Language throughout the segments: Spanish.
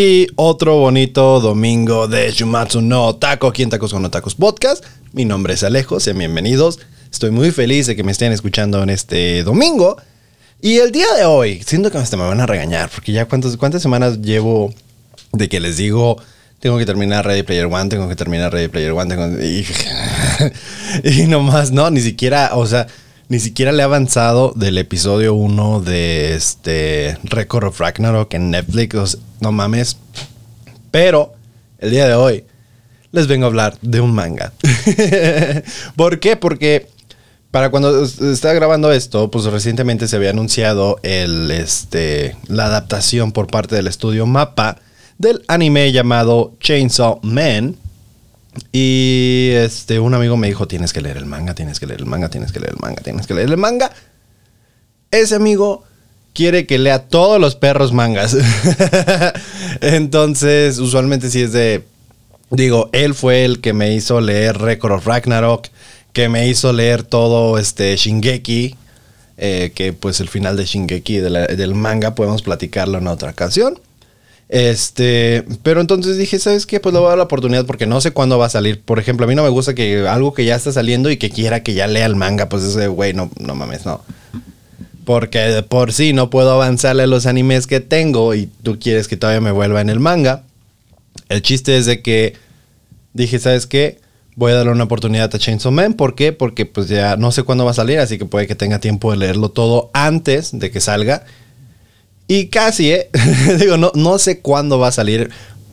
Y otro bonito domingo de Shumatsu no Taco aquí en Tacos con Tacos Podcast. Mi nombre es Alejo, sean bienvenidos. Estoy muy feliz de que me estén escuchando en este domingo. Y el día de hoy, siento que hasta me van a regañar, porque ya cuántas, cuántas semanas llevo de que les digo, tengo que terminar Ready Player One, tengo que terminar Ready Player One, tengo, y, y nomás, no, ni siquiera, o sea, ni siquiera le he avanzado del episodio 1 de este Record of Ragnarok en Netflix. no mames. Pero el día de hoy les vengo a hablar de un manga. ¿Por qué? Porque para cuando estaba grabando esto, pues recientemente se había anunciado el, este, la adaptación por parte del estudio Mapa del anime llamado Chainsaw Man y este, un amigo me dijo, tienes que leer el manga, tienes que leer el manga, tienes que leer el manga, tienes que leer el manga. Ese amigo quiere que lea todos los perros mangas. Entonces, usualmente si es de... Digo, él fue el que me hizo leer Record of Ragnarok, que me hizo leer todo este Shingeki, eh, que pues el final de Shingeki del manga podemos platicarlo en otra ocasión. Este, pero entonces dije, ¿sabes qué? Pues le voy a dar la oportunidad porque no sé cuándo va a salir. Por ejemplo, a mí no me gusta que algo que ya está saliendo y que quiera que ya lea el manga, pues ese güey, no, no mames, no. Porque por sí no puedo avanzarle a los animes que tengo y tú quieres que todavía me vuelva en el manga. El chiste es de que dije, ¿sabes qué? Voy a darle una oportunidad a Chainsaw Man. ¿Por qué? Porque pues ya no sé cuándo va a salir, así que puede que tenga tiempo de leerlo todo antes de que salga. Y casi, ¿eh? Digo, no, no sé cuándo va a salir.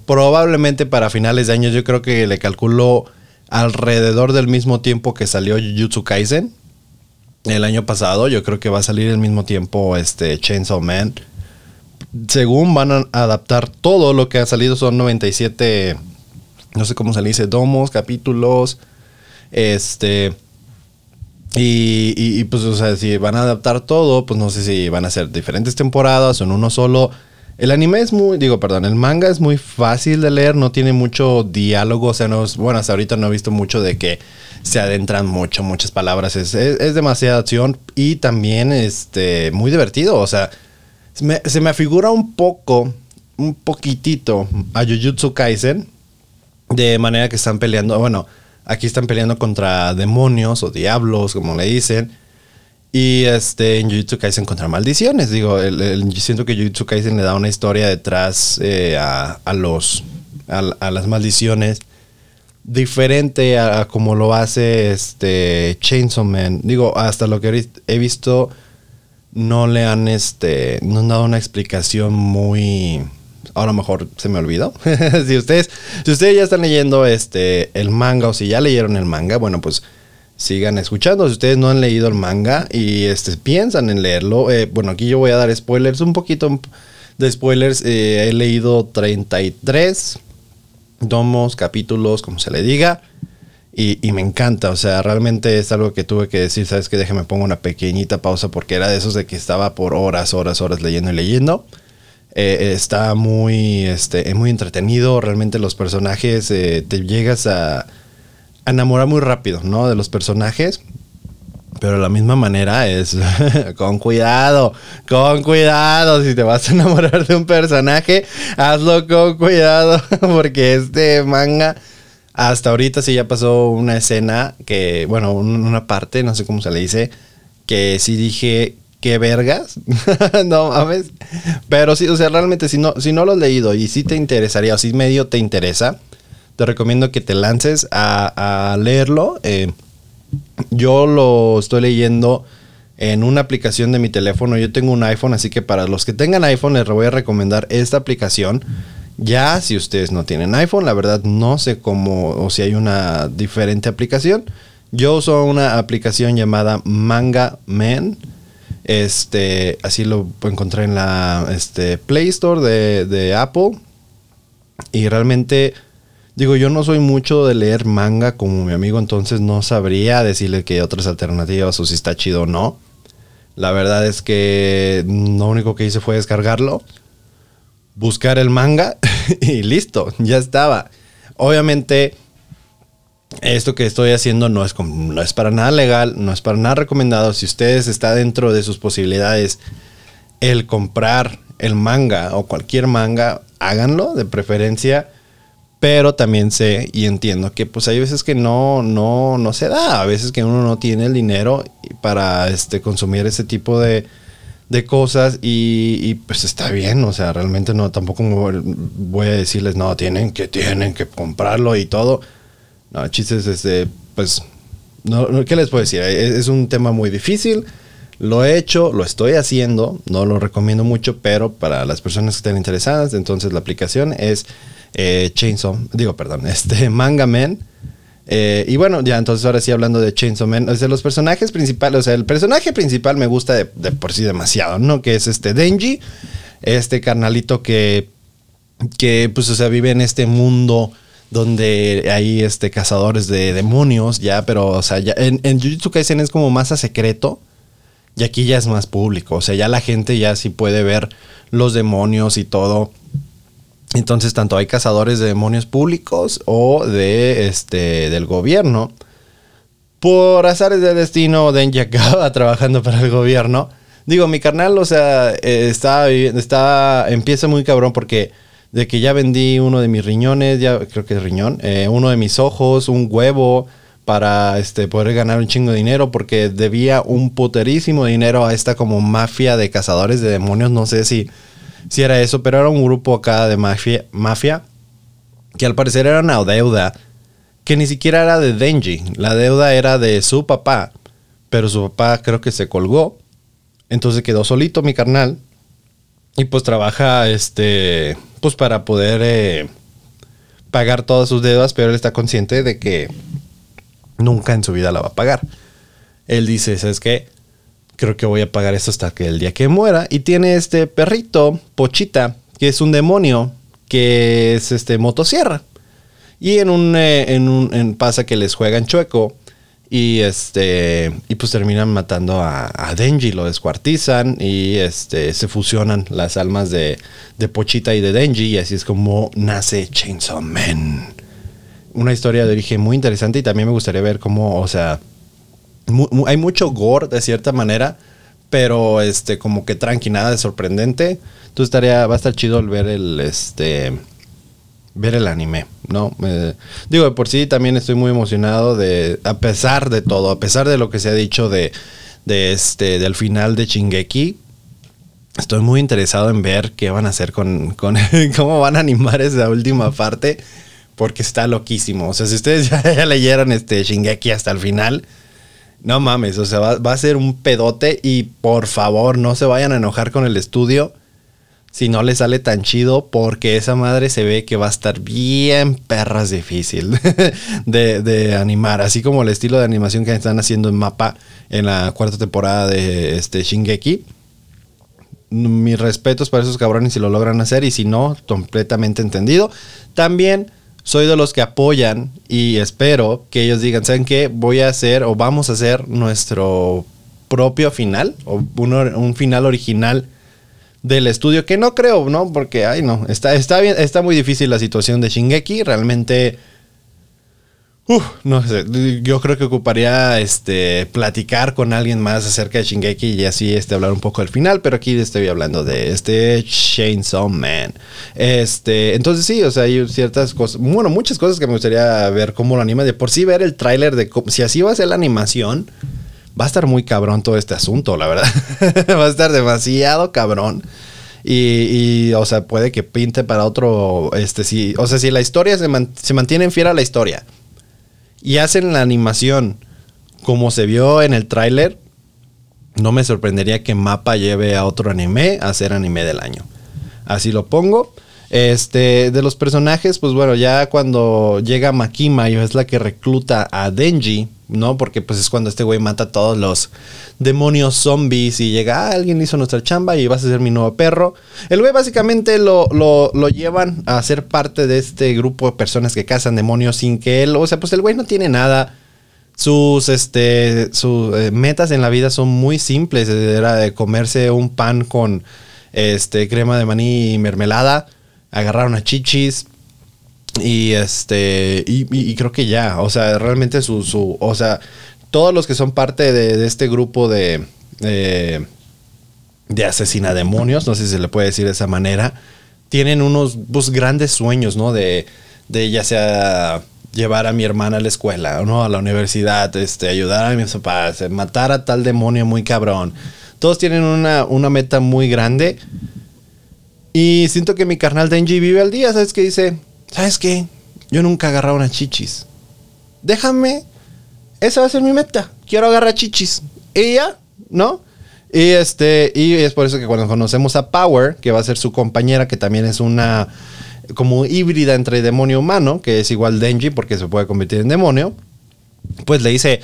Probablemente para finales de año. Yo creo que le calculo alrededor del mismo tiempo que salió Jujutsu Kaisen. El año pasado. Yo creo que va a salir el mismo tiempo este Chainsaw Man. Según van a adaptar todo lo que ha salido, son 97. No sé cómo se le dice, domos, capítulos. Este. Y, pues, o sea, si van a adaptar todo, pues no sé si van a ser diferentes temporadas o en uno solo. El anime es muy, digo, perdón, el manga es muy fácil de leer, no tiene mucho diálogo, o sea, no es, bueno, hasta ahorita no he visto mucho de que se adentran mucho, muchas palabras, es, es, demasiada acción y también, este, muy divertido, o sea, se me afigura un poco, un poquitito a Jujutsu Kaisen, de manera que están peleando, bueno, Aquí están peleando contra demonios o diablos, como le dicen. Y este, en Jujutsu Kaisen contra maldiciones. Digo, siento que Jujutsu Kaisen le da una historia detrás eh, a, los, a, las maldiciones diferente a, como lo hace este Chainsaw Man. Digo, hasta lo que he visto, no le han, este, no han dado una explicación muy ahora mejor se me olvidó. si ustedes, si ustedes ya están leyendo este el manga o si ya leyeron el manga, bueno, pues sigan escuchando. Si ustedes no han leído el manga y este, piensan en leerlo, eh, bueno, aquí yo voy a dar spoilers, un poquito de spoilers. Eh, he leído 33 tomos, capítulos, como se le diga. Y, y, me encanta, o sea, realmente es algo que tuve que decir, sabes que déjame pongo una pequeñita pausa porque era de esos de que estaba por horas, horas, horas leyendo y leyendo. Eh, está muy, este, muy entretenido. Realmente los personajes eh, te llegas a, enamorar muy rápido, ¿no? De los personajes. Pero de la misma manera es con cuidado, con cuidado. Si te vas a enamorar de un personaje, hazlo con cuidado. Porque este manga, hasta ahorita sí ya pasó una escena que, bueno, una parte, no sé cómo se le dice, que sí dije, qué vergas. no mames. Pero sí, o sea, realmente si no, si no lo has leído y si te interesaría o si medio te interesa, te recomiendo que te lances a, leerlo. Eh, yo lo estoy leyendo en una aplicación de mi teléfono. Yo tengo un iPhone, así que para los que tengan iPhone les voy a recomendar esta aplicación. Ya si ustedes no tienen iPhone, la verdad no sé cómo o si hay una diferente aplicación. Yo uso una aplicación llamada Manga Man este, así lo encontré en la este, Play Store de, Apple. Y realmente, digo, yo no soy mucho de leer manga como mi amigo, entonces no sabría decirle que hay otras alternativas o si está chido o no. La verdad es que lo único que hice fue descargarlo, buscar el manga y listo, ya estaba. Obviamente esto que estoy haciendo no es, no es para nada legal, no es para nada recomendado. Si ustedes está dentro de sus posibilidades el comprar el manga o cualquier manga, háganlo, de preferencia. Pero también sé y entiendo que pues hay veces que no, no, no se da. A veces que uno no tiene el dinero para este, consumir ese tipo de, de cosas y, pues está bien, o sea, realmente no, tampoco voy a decirles, no, tienen que, tienen que comprarlo y todo. No, chistes, este, pues, ¿qué les puedo decir? Es, un tema muy difícil, lo he hecho, lo estoy haciendo, no lo recomiendo mucho, pero para las personas que estén interesadas, entonces la aplicación es eh, Chainsaw, digo, perdón, este Manga Man eh, y bueno, ya entonces ahora sí hablando de Chainsaw Man, de los personajes principales, o sea, el personaje principal me gusta de, por sí demasiado, ¿no? Que es este Denji, este carnalito que, que pues, o sea, vive en este mundo donde hay este cazadores de demonios, ya, pero, o sea, ya, en, en Jujutsu Kaisen es como más a secreto, y aquí ya es más público, o sea, ya la gente ya sí puede ver los demonios y todo. Entonces, tanto hay cazadores de demonios públicos o de este del gobierno. Por azares de destino, Denji acaba trabajando para el gobierno. Digo, mi carnal, o sea, está, está, empieza muy cabrón porque de que ya vendí uno de mis riñones, ya creo que es riñón, eh, uno de mis ojos, un huevo para este, poder ganar un chingo de dinero porque debía un puterísimo dinero a esta como mafia de cazadores de demonios. No sé si si era eso, pero era un grupo acá de mafia, mafia que al parecer era una deuda que ni siquiera era de Denji. La deuda era de su papá, pero su papá creo que se colgó. Entonces quedó solito mi carnal. Y pues trabaja, este, pues para poder eh, pagar todas sus deudas, pero él está consciente de que nunca en su vida la va a pagar. Él dice, ¿sabes qué? creo que voy a pagar esto hasta que el día que muera. Y tiene este perrito, Pochita, que es un demonio, que es este motosierra. Y en un, eh, en un pasa que les juegan chueco. Y este. Y pues terminan matando a, Denji, lo descuartizan. Y este. se fusionan las almas de, de Pochita y de Denji. Y así es como nace Chainsaw Man. Una historia de origen muy interesante. Y también me gustaría ver cómo, o sea hay mucho gore de cierta manera, pero este como que tranqui, nada de sorprendente. Entonces estaría, va a estar chido el ver el este ver el anime, ¿no? digo, de por sí también estoy muy emocionado de, a pesar de todo, a pesar de lo que se ha dicho de, de este, del final de Shingeki, estoy muy interesado en ver qué van a hacer con, con cómo van a animar esa última parte, porque está loquísimo. O sea, si ustedes ya, ya leyeron este Shingeki hasta el final, no mames, o sea, va, a ser un pedote y por favor no se vayan a enojar con el estudio si no le sale tan chido porque esa madre se ve que va a estar bien perras difícil de, animar, así como el estilo de animación que están haciendo en Mapa en la cuarta temporada de este Shingeki. Mis respetos para esos cabrones si lo logran hacer y si no, completamente entendido. También soy de los que apoyan y espero que ellos digan, ¿saben qué? Voy a hacer o vamos a hacer nuestro propio final o un, final original del estudio que no creo, ¿no? Porque, ay, no, está, está bien, está muy difícil la situación de Shingeki, realmente Uf, no sé, yo creo que ocuparía este platicar con alguien más acerca de Shingeki y así este hablar un poco del final, pero aquí estoy hablando de este Chainsaw Man. Este, entonces sí, o sea, hay ciertas cosas, bueno, muchas cosas que me gustaría ver cómo lo anima, de por sí ver el tráiler de si así va a ser la animación, va a estar muy cabrón todo este asunto, la verdad. va a estar demasiado cabrón. Y, o sea, puede que pinte para otro, este, sí, o sea, si la historia se, se mantiene fiel a la historia y hacen la animación como se vio en el tráiler, no me sorprendería que Mapa lleve a otro anime a ser anime del año. Así lo pongo. Este, de los personajes, pues bueno, ya cuando llega Makima y es la que recluta a Denji, ¿no? Porque pues es cuando este güey mata a todos los demonios zombies y llega, ah, alguien hizo nuestra chamba y vas a ser mi nuevo perro. El güey básicamente lo, lo, llevan a ser parte de este grupo de personas que cazan demonios sin que él, o sea, pues el güey no tiene nada. Sus, este, sus eh, metas en la vida son muy simples. Era de comerse un pan con, este, crema de maní y mermelada, agarrar unas chichis, y este, y, creo que ya, o sea, realmente su, su o sea, todos los que son parte de, este grupo de, de, asesina demonios, no sé si se le puede decir de esa manera, tienen unos pues, grandes sueños, ¿no? De, de ya sea llevar a mi hermana a la escuela, ¿no? A la universidad, este, ayudar a mis papás, matar a tal demonio muy cabrón. Todos tienen una, una meta muy grande. Y siento que mi carnal Denji vive al día, ¿sabes qué? Dice, ¿sabes qué? Yo nunca he agarrado una chichis. Déjame, esa va a ser mi meta. Quiero agarrar chichis. Ya, ¿no? Y este, y es por eso que cuando conocemos a Power, que va a ser su compañera, que también es una como híbrida entre demonio humano, que es igual Denji porque se puede convertir en demonio, pues le dice,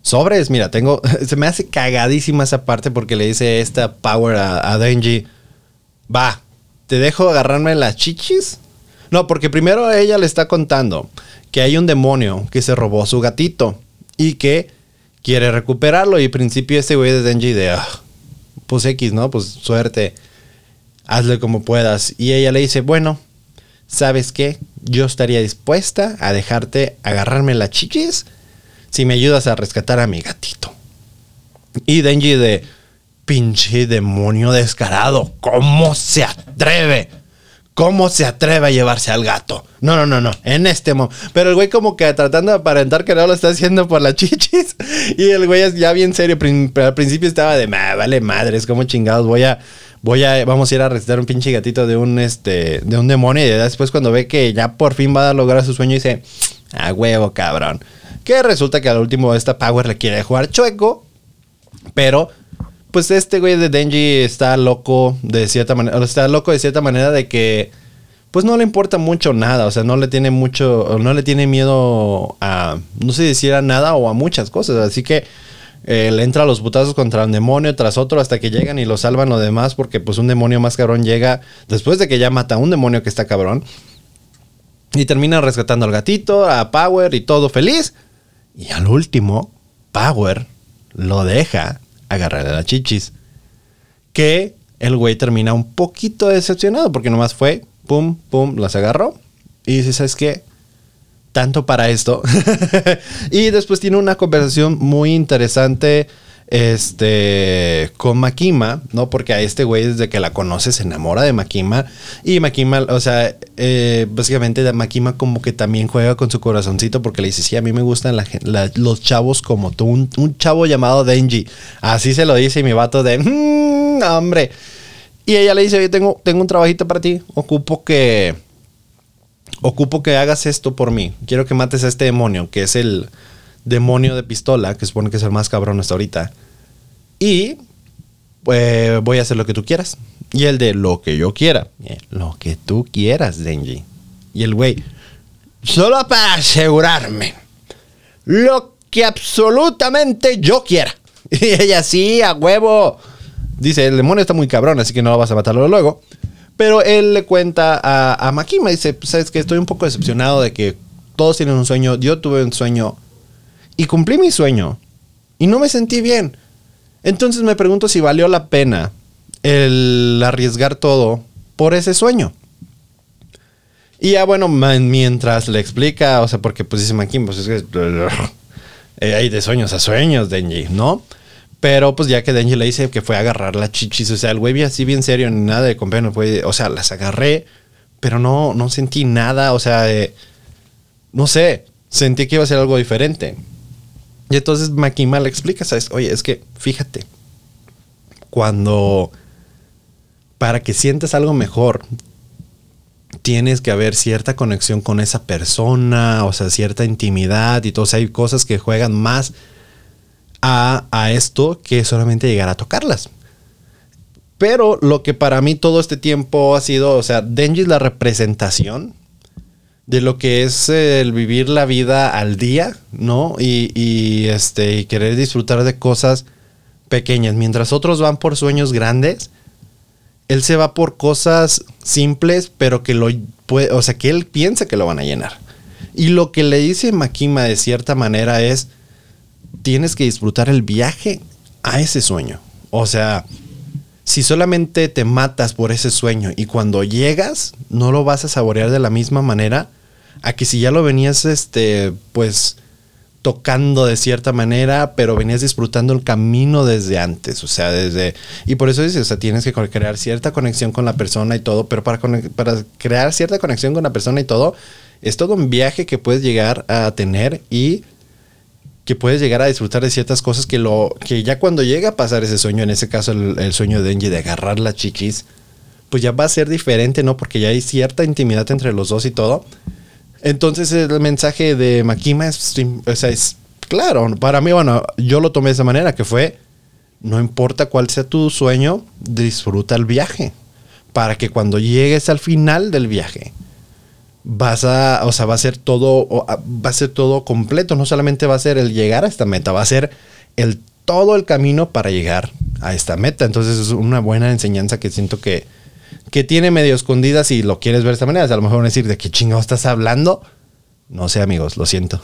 sobres, mira, tengo, se me hace cagadísima esa parte porque le dice esta Power a, a Denji, va, te dejo agarrarme las chichis. No, porque primero ella le está contando que hay un demonio que se robó su gatito y que quiere recuperarlo. Y al principio ese güey de Denji de, ah, pues X, ¿no? Pues suerte, hazle como puedas. Y ella le dice, bueno, ¿sabes qué? Yo estaría dispuesta a dejarte agarrarme las chichis si me ayudas a rescatar a mi gatito. Y Denji de, pinche demonio descarado, ¿cómo se atreve? ¿Cómo se atreve a llevarse al gato? No, no, no, no. En este momento. Pero el güey como que tratando de aparentar que no lo está haciendo por las chichis. Y el güey ya bien serio. Al principio estaba de, vale madres, como chingados. Voy a, voy a, vamos a ir a recitar un pinche gatito de un, este, de un demonio. Y después cuando ve que ya por fin va a lograr su sueño, dice, a huevo, cabrón. Que resulta que al último esta Power le quiere jugar chueco. Pero pues este güey de Denji está loco de cierta manera, está loco de cierta manera de que pues no le importa mucho nada, o sea, no le tiene mucho, no le tiene miedo a, no sé decir a nada o a muchas cosas, así que eh, le entra a los putazos contra un demonio tras otro hasta que llegan y lo salvan los demás porque pues un demonio más cabrón llega después de que ya mata a un demonio que está cabrón y termina rescatando al gatito, a Power y todo feliz. Y al último Power lo deja agarrar a la chichis. Que el güey termina un poquito decepcionado porque nomás fue, pum, pum, las agarró. Y dice, ¿sabes qué? Tanto para esto. y después tiene una conversación muy interesante este, con Makima, ¿no? Porque a este güey desde que la conoce se enamora de Makima. Y Makima, o sea, eh, básicamente Makima como que también juega con su corazoncito porque le dice, sí, a mí me gustan los chavos como tú, un, chavo llamado Denji. Así se lo dice y mi vato de, mmm, hombre. Y ella le dice, oye, tengo, tengo un trabajito para ti, ocupo que... Ocupo que hagas esto por mí. Quiero que mates a este demonio, que es el demonio de pistola, que supone que es el más cabrón hasta ahorita. Y pues voy a hacer lo que tú quieras. Y el de lo que yo quiera. Eh, lo que tú quieras, Denji. Y el güey, solo para asegurarme. Lo que absolutamente yo quiera. Y ella, sí, a huevo. Dice, el demonio está muy cabrón, así que no vas a matarlo luego. Pero él le cuenta a, a Makima, dice, pues, sabes que estoy un poco decepcionado de que todos tienen un sueño. Yo tuve un sueño y cumplí mi sueño. Y no me sentí bien. Entonces me pregunto si valió la pena el arriesgar todo por ese sueño. Y ya bueno, mientras le explica, o sea, porque pues dice Mankin, pues es que eh, hay de sueños a sueños, Denji, ¿no? Pero pues ya que Denji le dice que fue a agarrar la chichis, o sea, el güey así bien serio, ni nada de comprar, no fue, o sea, las agarré, pero no, no sentí nada, o sea, no sé, sentí que iba a ser algo diferente. Y entonces Makima le explica. Oye, es que fíjate, cuando para que sientas algo mejor, tienes que haber cierta conexión con esa persona, o sea, cierta intimidad y todo. O sea, hay cosas que juegan más a, a esto que solamente llegar a tocarlas. Pero lo que para mí todo este tiempo ha sido, o sea, Denji es la representación de lo que es el vivir la vida al día, ¿no? Y, este, y querer disfrutar de cosas pequeñas. Mientras otros van por sueños grandes, él se va por cosas simples, pero que lo puede, o sea, que él piensa que lo van a llenar. Y lo que le dice Makima de cierta manera es, tienes que disfrutar el viaje a ese sueño. O sea, si solamente te matas por ese sueño y cuando llegas no lo vas a saborear de la misma manera a que si ya lo venías este pues tocando de cierta manera, pero venías disfrutando el camino desde antes, o sea, desde... Y por eso dices, o sea, tienes que crear cierta conexión con la persona y todo, pero para, para crear cierta conexión con la persona y todo, es todo un viaje que puedes llegar a tener y que puedes llegar a disfrutar de ciertas cosas que lo que ya cuando llega a pasar ese sueño, en ese caso el, sueño de Denji de agarrar la chichis, pues ya va a ser diferente, ¿no? Porque ya hay cierta intimidad entre los dos y todo. Entonces el mensaje de Makima es, o sea, es claro, para mí, bueno, yo lo tomé de esa manera, que fue, no importa cuál sea tu sueño, disfruta el viaje, para que cuando llegues al final del viaje, vas a, o sea, va a ser todo, va a ser todo completo, no solamente va a ser el llegar a esta meta, va a ser el todo el camino para llegar a esta meta. Entonces es una buena enseñanza que siento que, que tiene medio escondida si lo quieres ver de esta manera. a lo mejor van a decir, ¿de qué chingado estás hablando? No sé, amigos, lo siento.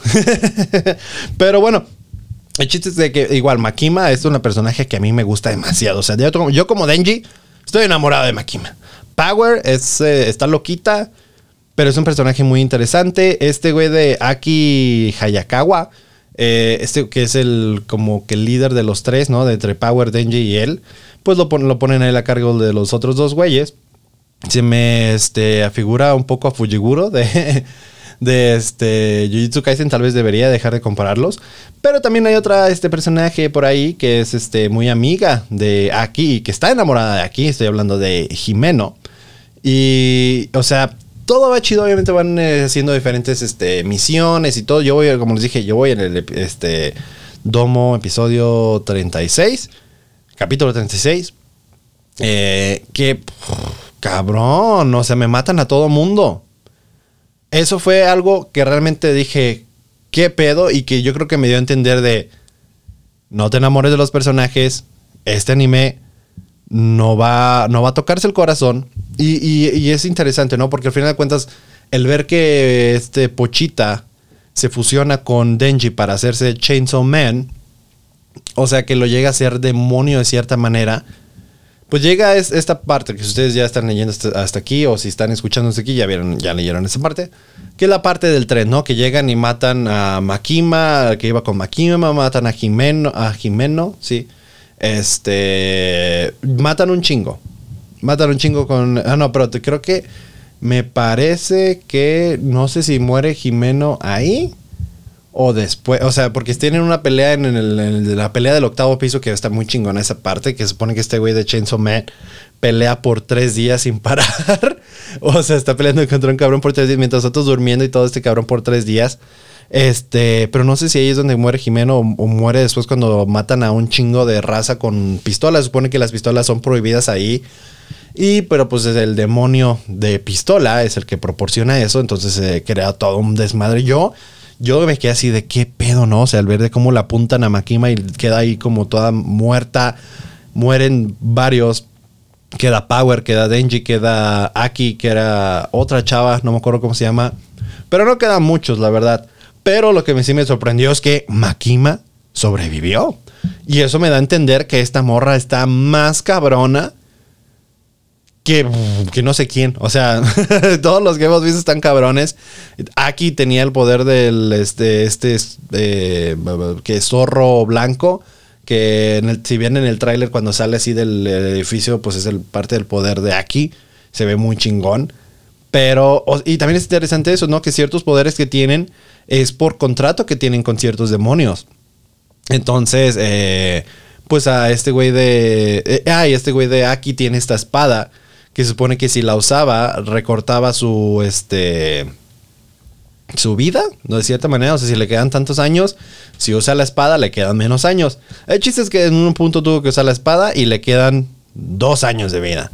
Pero bueno, el chiste es de que igual Makima es una personaje que a mí me gusta demasiado. O sea, yo, como Denji estoy enamorado de Makima. Power es, eh, está loquita, pero es un personaje muy interesante. Este güey de Aki Hayakawa, eh, este que es el como que el líder de los tres, ¿no? De entre Power, Denji y él, pues lo, lo ponen a él a cargo de los otros dos güeyes se me este, afigura un poco a Fujiguro de, de este Jujutsu Kaisen, tal vez debería dejar de compararlos. Pero también hay otra este personaje por ahí que es este, muy amiga de Aki, que está enamorada de Aki, estoy hablando de Jimeno. Y, o sea, todo va chido, obviamente van eh, haciendo diferentes este, misiones y todo. Yo voy, como les dije, yo voy en el este, Domo episodio 36, capítulo 36. Eh, que cabrón, o sea, me matan a todo mundo. Eso fue algo que realmente dije, ¿qué pedo? Y que yo creo que me dio a entender de, no te enamores de los personajes, este anime no va, no va a tocarse el corazón. Y, es interesante, ¿no? Porque al final de cuentas, el ver que este Pochita se fusiona con Denji para hacerse Chainsaw Man, o sea, que lo llega a ser demonio de cierta manera, pues llega esta parte, que ustedes ya están leyendo hasta aquí o si están escuchando aquí, ya vieron, ya leyeron esa parte, que es la parte del tren, ¿no? Que llegan y matan a Makima, que iba con Makima, matan a Jimeno, a Jimeno, sí. Este, matan un chingo. Matan un chingo con, ah, no, pero creo que me parece que, no sé si muere Jimeno ahí o después, o sea, porque tienen una pelea en, el, la pelea del octavo piso que está muy chingona esa parte, que supone que este güey de Chainsaw Man pelea por tres días sin parar. o sea, está peleando contra un cabrón por tres días mientras nosotros durmiendo y todo este cabrón por tres días. Este, pero no sé si ahí es donde muere Jimeno o, muere después cuando matan a un chingo de raza con pistolas. Supone que las pistolas son prohibidas ahí. Y, pero pues el demonio de pistola es el que proporciona eso. Entonces se crea todo un desmadre. Yo yo me quedé así de qué pedo, ¿no? O sea, al ver de cómo la apuntan a Makima y queda ahí como toda muerta, mueren varios. Queda Power, queda Denji, queda Aki, que era otra chava, no me acuerdo cómo se llama. Pero no quedan muchos, la verdad. Pero lo que sí me sorprendió es que Makima sobrevivió. Y eso me da a entender que esta morra está más cabrona que, que no sé quién. O sea, todos los que hemos visto están cabrones. Aquí tenía el poder del este, este, eh, que zorro blanco. Que si bien en el tráiler cuando sale así del edificio, pues es el parte del poder de Aki. Se ve muy chingón. Pero, y también es interesante eso, ¿no? Que ciertos poderes que tienen es por contrato que tienen con ciertos demonios. Entonces, eh, pues a este güey de. Eh, ah, y este güey de Aki tiene esta espada que se supone que si la usaba recortaba su este su vida, ¿no? de cierta manera, o sea, si le quedan tantos años, si usa la espada le quedan menos años. El chiste es que en un punto tuvo que usar la espada y le quedan dos años de vida.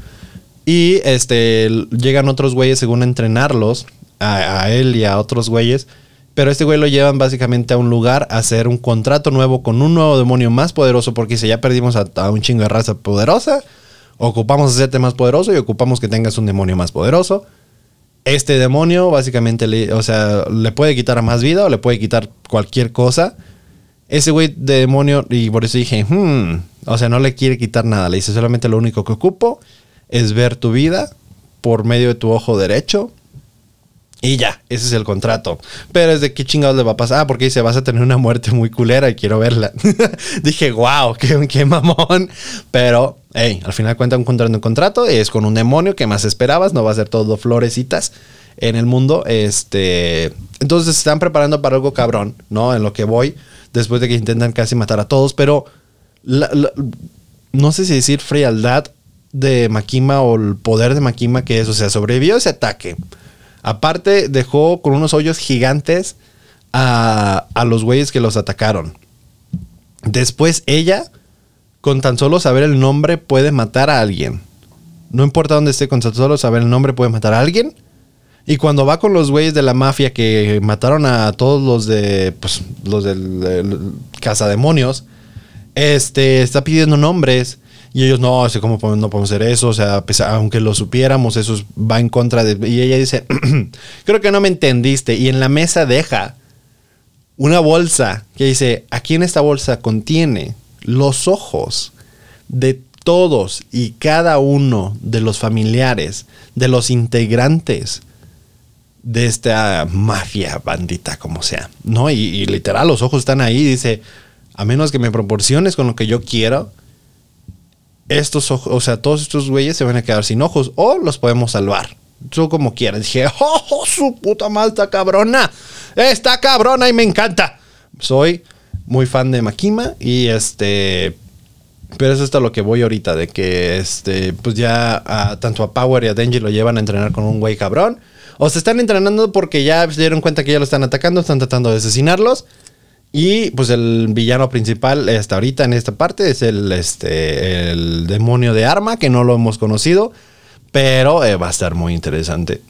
Y este llegan otros güeyes según entrenarlos a, a él y a otros güeyes. Pero este güey lo llevan básicamente a un lugar a hacer un contrato nuevo con un nuevo demonio más poderoso porque si ya perdimos a, a un chingo de raza poderosa, Ocupamos hacerte más poderoso y ocupamos que tengas un demonio más poderoso. Este demonio básicamente le, o sea, le puede quitar más vida o le puede quitar cualquier cosa. Ese güey de demonio, y por eso dije, hmm, o sea, no le quiere quitar nada. Le dice solamente lo único que ocupo es ver tu vida por medio de tu ojo derecho. Y ya, ese es el contrato. Pero es de qué chingados le va a pasar. Ah, porque dice, vas a tener una muerte muy culera y quiero verla. Dije, wow, qué, qué mamón. Pero, hey, al final cuenta un contrato, un contrato. Es con un demonio que más esperabas. No va a ser todo florecitas en el mundo. Este, entonces se están preparando para algo cabrón, ¿no? En lo que voy. Después de que intentan casi matar a todos. Pero, no sé si decir frialdad de Makima o el poder de Makima que es. O sea, sobrevivió ese ataque Aparte, dejó con unos hoyos gigantes a, los güeyes que los atacaron. Después ella, con tan solo saber el nombre, puede matar a alguien. No importa dónde esté, con tan solo saber el nombre, puede matar a alguien. Y cuando va con los güeyes de la mafia que mataron a todos los de, pues, los del, del cazademonios, este, está pidiendo nombres y ellos, no, como no podemos hacer eso, o sea, aunque lo supiéramos, eso va en contra de... Y ella dice, creo que no me entendiste. Y en la mesa deja una bolsa que dice, aquí en esta bolsa contiene los ojos de todos y cada uno de los familiares, de los integrantes de esta mafia bandita, como sea, ¿no? Y, y literal, los ojos están ahí, dice, a menos que me proporciones con lo que yo quiero, estos ojos, o sea, todos estos güeyes se van a quedar sin ojos o los podemos salvar. Tú como quieras. Dije, oh, su puta malta cabrona! Está cabrona y me encanta. Soy muy fan de Makima y este... Pero eso es hasta lo que voy ahorita, de que este, pues ya tanto a Power y a Denji lo llevan a entrenar con un güey cabrón. O se están entrenando porque ya se dieron cuenta que ya lo están atacando, están tratando de asesinarlos. Y pues el villano principal hasta ahorita en esta parte es el, este, el demonio de arma, que no lo hemos conocido. Pero eh, va a estar muy interesante.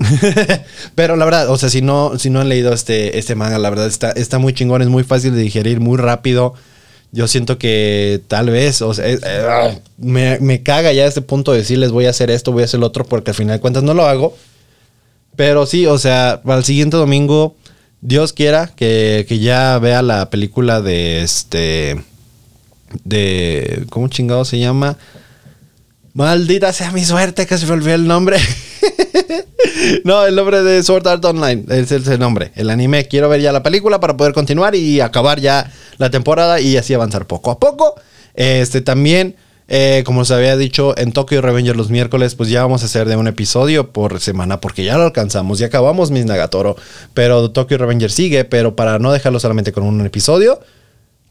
pero la verdad, o sea, si no, si no han leído este, este manga, la verdad está, está muy chingón, es muy fácil de digerir, muy rápido. Yo siento que tal vez, o sea, eh, me, me, caga ya este punto de decirles voy a hacer esto, voy a hacer lo otro, porque al final de cuentas no lo hago. Pero sí, o sea, el siguiente domingo Dios quiera que, ya vea la película de este. de. ¿Cómo chingado se llama? Maldita sea mi suerte que se me olvidó el nombre. no, el nombre de Sword Art Online. Es el nombre. El anime. Quiero ver ya la película para poder continuar y acabar ya la temporada y así avanzar poco a poco. Este también. Eh, como se había dicho en Tokyo Revenger los miércoles, pues ya vamos a hacer de un episodio por semana porque ya lo alcanzamos, ya acabamos mis Nagatoro. Pero Tokyo Revenger sigue, pero para no dejarlo solamente con un episodio,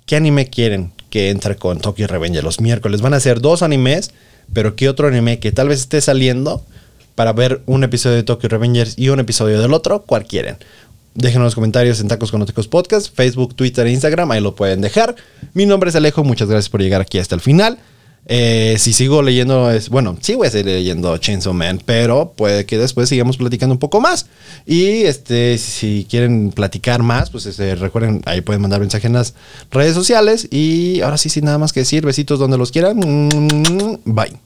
¿qué anime quieren que entre con Tokyo Revenger los miércoles? Van a ser dos animes, pero ¿qué otro anime que tal vez esté saliendo para ver un episodio de Tokyo Revengers y un episodio del otro? ¿Cuál quieren? Déjenos los comentarios en Tacos con Otecos Podcast, Facebook, Twitter e Instagram, ahí lo pueden dejar. Mi nombre es Alejo, muchas gracias por llegar aquí hasta el final. Eh, si sigo leyendo, es, bueno, sí voy a seguir leyendo Chainsaw Man, pero puede que después sigamos platicando un poco más. Y este, si quieren platicar más, pues este, recuerden, ahí pueden mandar mensaje en las redes sociales. Y ahora sí, sin nada más que decir, besitos donde los quieran. Bye.